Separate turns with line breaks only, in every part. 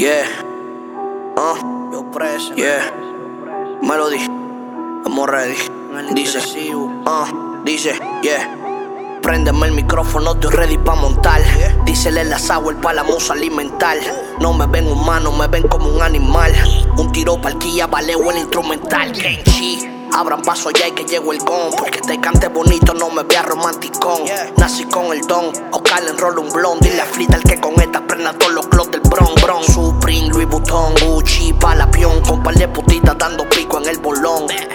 Yeah. Uh. Yo preso. Yeah. Melody. Estamos ready. Dice. Uh. Dice. Yeah. Préndeme el micrófono, estoy ready pa' montar. Dísele la el pa' la musa alimentar. No me ven humano, me ven como un animal. Un tiro parquilla, valeo el instrumental. Abran paso ya y que llego el con. Porque te cante bonito, no me vea romanticón. Nací con el don, Oscar enrolla un blond. Dile a Flita el que con esta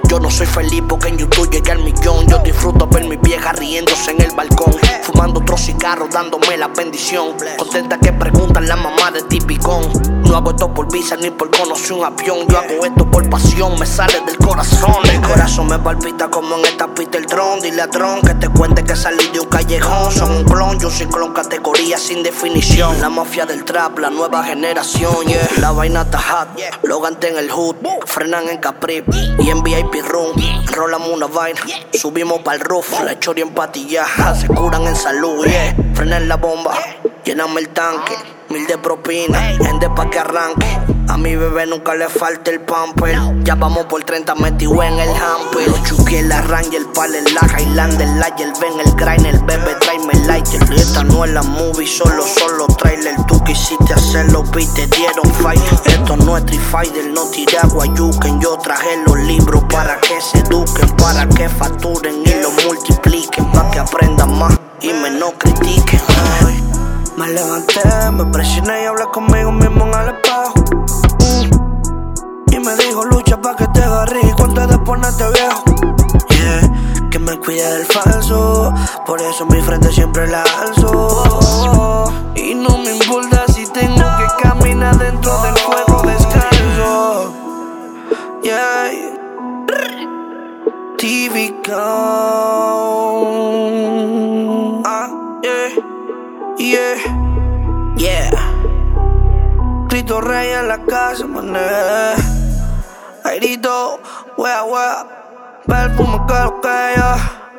Yo no soy feliz porque en YouTube llegué al millón. Yo disfruto ver mi vieja riéndose en el balcón. Fumando otro cigarro, dándome la bendición. Contenta que preguntan la mamá de Tipicón. No hago esto por visa ni por conocer un avión. Yo hago esto por pasión, me sale del corazón corazón me palpita como en esta pista el dron. Dile a Tron que te cuente que salí de un callejón. Son un clon, yo soy clon, categoría sin definición. La mafia del trap, la nueva generación, yeah. La vaina está hot, Logan en el hood, frenan en Capri y en VIP room. Rolamos una vaina, subimos para el roof. La chori en patilla, se curan en salud, yeah. Frenan la bomba, llename el tanque. Mil de propina, gente pa' que arranque. A mi bebé nunca le falta el pamper. Ya vamos por 30 metido en el hamper. Los chuki, el arranque, el pal, la Highlander, el el ven, el grind, el bebé, tráeme el lighter. Esta no es la movie, solo, solo trailer. Tú quisiste hacerlo, vi, te dieron fight. Esto no es Fighter, no tiré a Guayuken. Yo traje los libros para que se para que facturen y lo multipliquen, para que aprendan más y menos critiquen. Me levanté, me presioné y hablé conmigo mismo en el espejo. Y me dijo, lucha pa' que te agarres cuando de ponerte viejo. Yeah, que me cuide del falso, por eso mi frente siempre la alzo. Y no me importa si tengo que caminar dentro del juego descalzo. Yeah, TV Cristo Rey en la casa, mané. Airito, wea, wea. Perfume que lo que yo.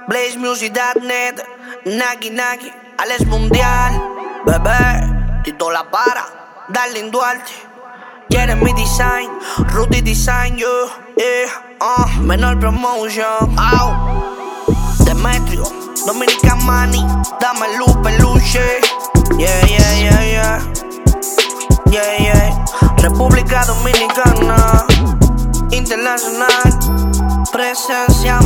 BlazeMusic.net. Naki, Naki. Alex Mundial. Bebé. Tito La Para. Darling Duarte. mi Design. Rudy Design, yo. Yeah, uh. Menor Promotion. Ow. Demetrio. Dominican Money. Dame luz, peluche. Yeah, yeah, yeah, yeah. República Dominicana. Internacional. Presencia.